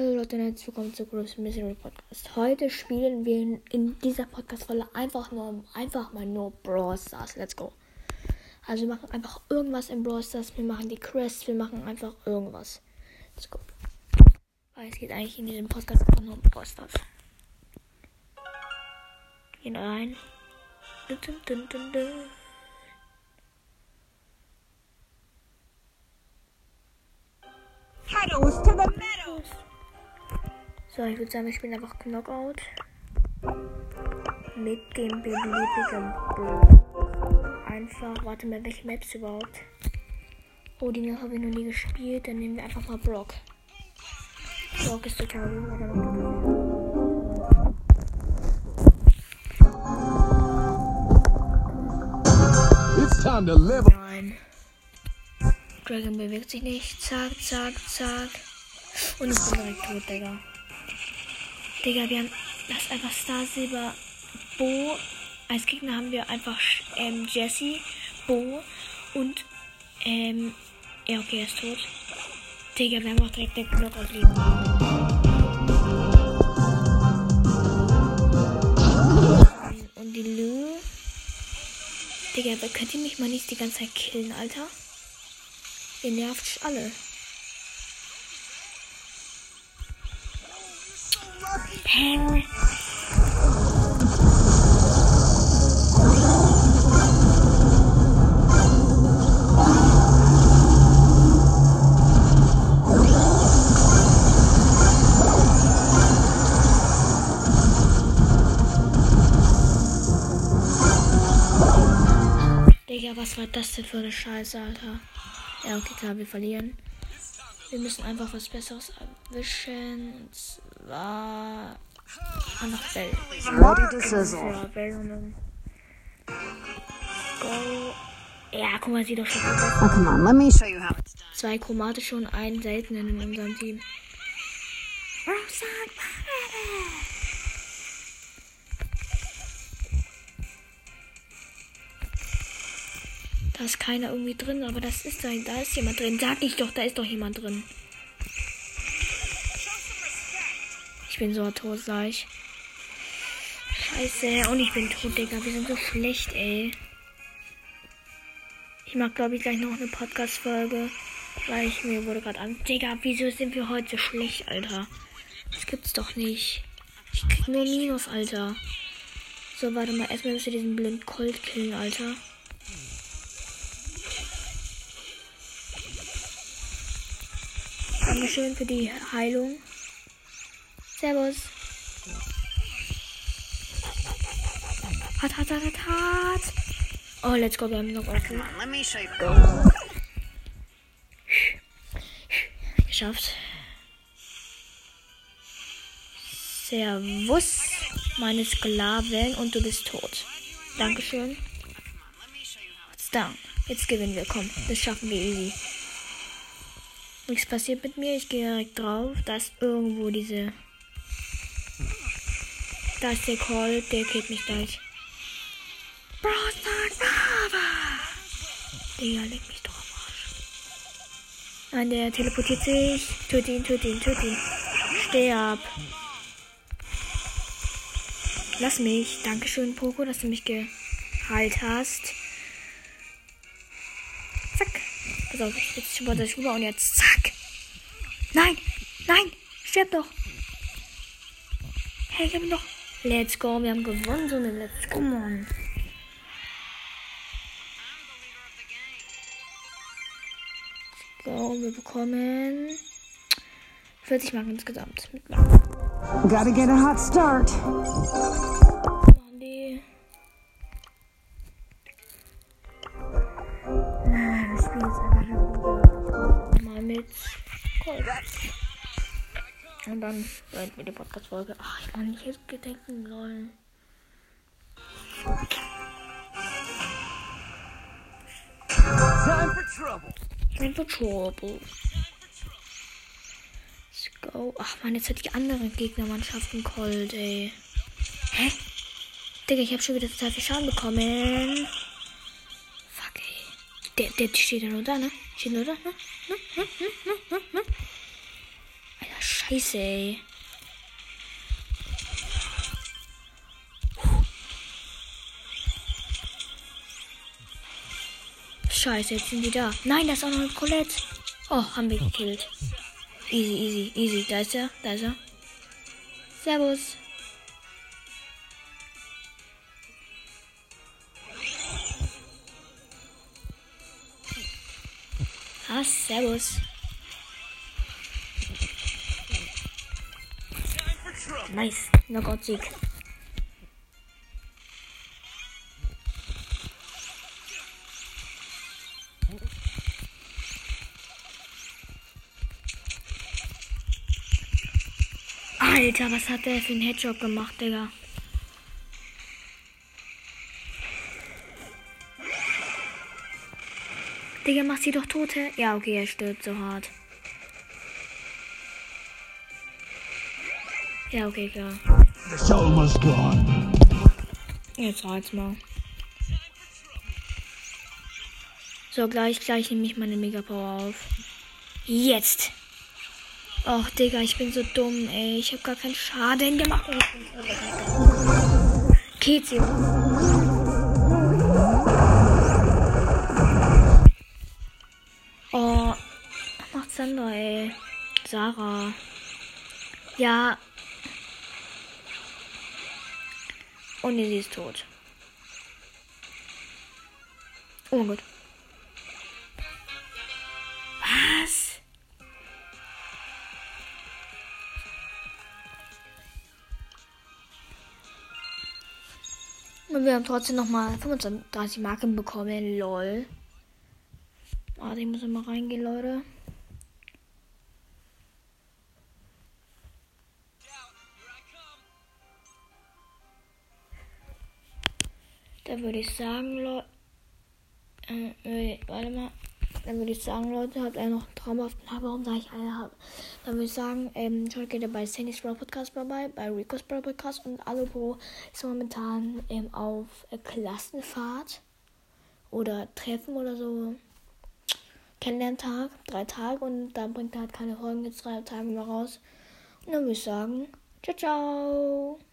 Hallo Leute und herzlich willkommen zu Gross Mystery Podcast. Heute spielen wir in, dieser Podcast-Folge einfach nur, einfach mal nur Brawl Stars. Let's go. Also wir machen einfach irgendwas in Brawl Stars. Wir machen die Quests, wir machen einfach irgendwas. Let's go. Weil es geht eigentlich in diesem Podcast einfach nur um Brawl Stars. Gehen rein. Dun, dun, dun, dun. Heroes to the meadows! So, ich würde sagen, wir spielen einfach Knockout. Mit dem beliebigen Bro. Einfach, warte mal, welche Maps überhaupt? Oh, die Map habe ich noch nie gespielt. Dann nehmen wir einfach mal Brock. Brock ist total gut. Time to level. Nein. Dragon bewegt sich nicht. Zack, zack, zack. Und ich bin direkt tot, Digga. Digga, wir haben das einfach Star Silber Bo. Als Gegner haben wir einfach ähm, Jesse, Bo und ähm. Ja, okay, er ist tot. Digga, wir haben auch direkt den Knockout liegen. Und die Lou. Digga, könnt ihr mich mal nicht die ganze Zeit killen, Alter? Ihr nervt alle. Hä? Digga, was war das denn für eine Scheiße, Alter? Ja, okay, klar, wir verlieren. Wir müssen einfach was Besseres erwischen. Und Bell. Ready to sizzle. Ja, Bell dann. Go. Ja, guck mal, sieht doch schon aus. Oh, come on, let me show you how it's done. Zwei chromatische und einen seltenen in unserem Team. Da ist keiner irgendwie drin, aber das ist da, da ist jemand drin. Sag ich doch, da ist doch jemand drin. Ich bin so tot gleich. Scheiße, und ich bin tot, Digga. Wir sind so schlecht, ey. Ich mache, glaube ich, gleich noch eine Podcast-Folge. Weil ich mir wurde gerade an. Digga, wieso sind wir heute so schlecht, Alter? Das gibt's doch nicht. Ich krieg nur Minus, Alter. So, warte mal. Erstmal müssen wir diesen blinden Colt killen, Alter. Dankeschön für die Heilung. Servus. Hat, hat, hat, hat, hat. Oh, let's go. Wir haben noch offen. Come on, let me show you. Geschafft. Servus, meine Sklaven, und du bist tot. Dankeschön. What's down? Jetzt gewinnen wir. Komm, das schaffen wir easy. Nichts passiert mit mir. Ich gehe direkt drauf. Da ist irgendwo diese. Da ist der Call. Der killt mich gleich. Brava! Digga, leg mich doch am Arsch. Nein, der teleportiert sich. Töte ihn, töte ihn, töte ihn. Sterb. Lass mich. Dankeschön, Poco, dass du mich geheilt hast. Zack. Pass auf, jetzt schippert das rüber und jetzt zack. Nein, nein, sterb doch. Hey, wir haben doch. Let's go, wir haben gewonnen, so eine Let's go, Mann. Go, wir bekommen 40 Marken insgesamt. Mit Marken. Gotta get a hot start. die. Ah, Das Spiel ist einfach mal mit Gold. Und dann beenden wir die Podcast-Folge. Ach, ich kann nicht jetzt gedenken sollen. Time for trouble. Time for trouble. Let's go. Ach man, jetzt hat die andere Gegnermannschaften Cold, ey. Hä? Digga, ich hab schon wieder total viel Schaden bekommen. Fuck, ey. Der, der steht ja nur da, ne? Steht nur da, ne? ne? ne? ne? ne? Scheiße. Ey. Scheiße, jetzt sind die da. Nein, da ist auch noch eine Colette. Oh, haben wir gekillt. Easy, easy, easy. Da ist er, da ist er. Servus. Ah, servus. Nice. Knockout-Sieg. Alter, was hat der für einen Headshot gemacht, Digga? Digga, mach sie doch tote. Ja, okay, er stirbt so hart. Ja, okay, klar. It's almost gone. Jetzt reizt mal. So, gleich, gleich nehme ich meine Mega Power auf. Jetzt. Och, Digga, ich bin so dumm, ey. Ich habe gar keinen Schaden gemacht. Kezi. Oh, was macht Sandra, ey? Sarah. Ja. Und sie ist tot. Oh mein Gott. Was? Und wir haben trotzdem nochmal 25 Marken bekommen. Lol. Warte, ich muss mal reingehen, Leute. Da würde ich sagen, Leute. Äh, warte mal. Dann würde ich sagen, Leute, habt ihr noch einen traumhaften Tag. Warum sage ich eine habe? Dann würde ich sagen, ähm, schaut gerne bei Sandy's Brawl Podcast vorbei, bei Rico's Brawl Podcast und Alopo ist momentan ähm, auf äh, Klassenfahrt oder Treffen oder so. Kennenlerntag, drei Tage und dann bringt er halt keine Folgen jetzt drei Tage mehr raus. Und dann würde ich sagen, ciao, ciao.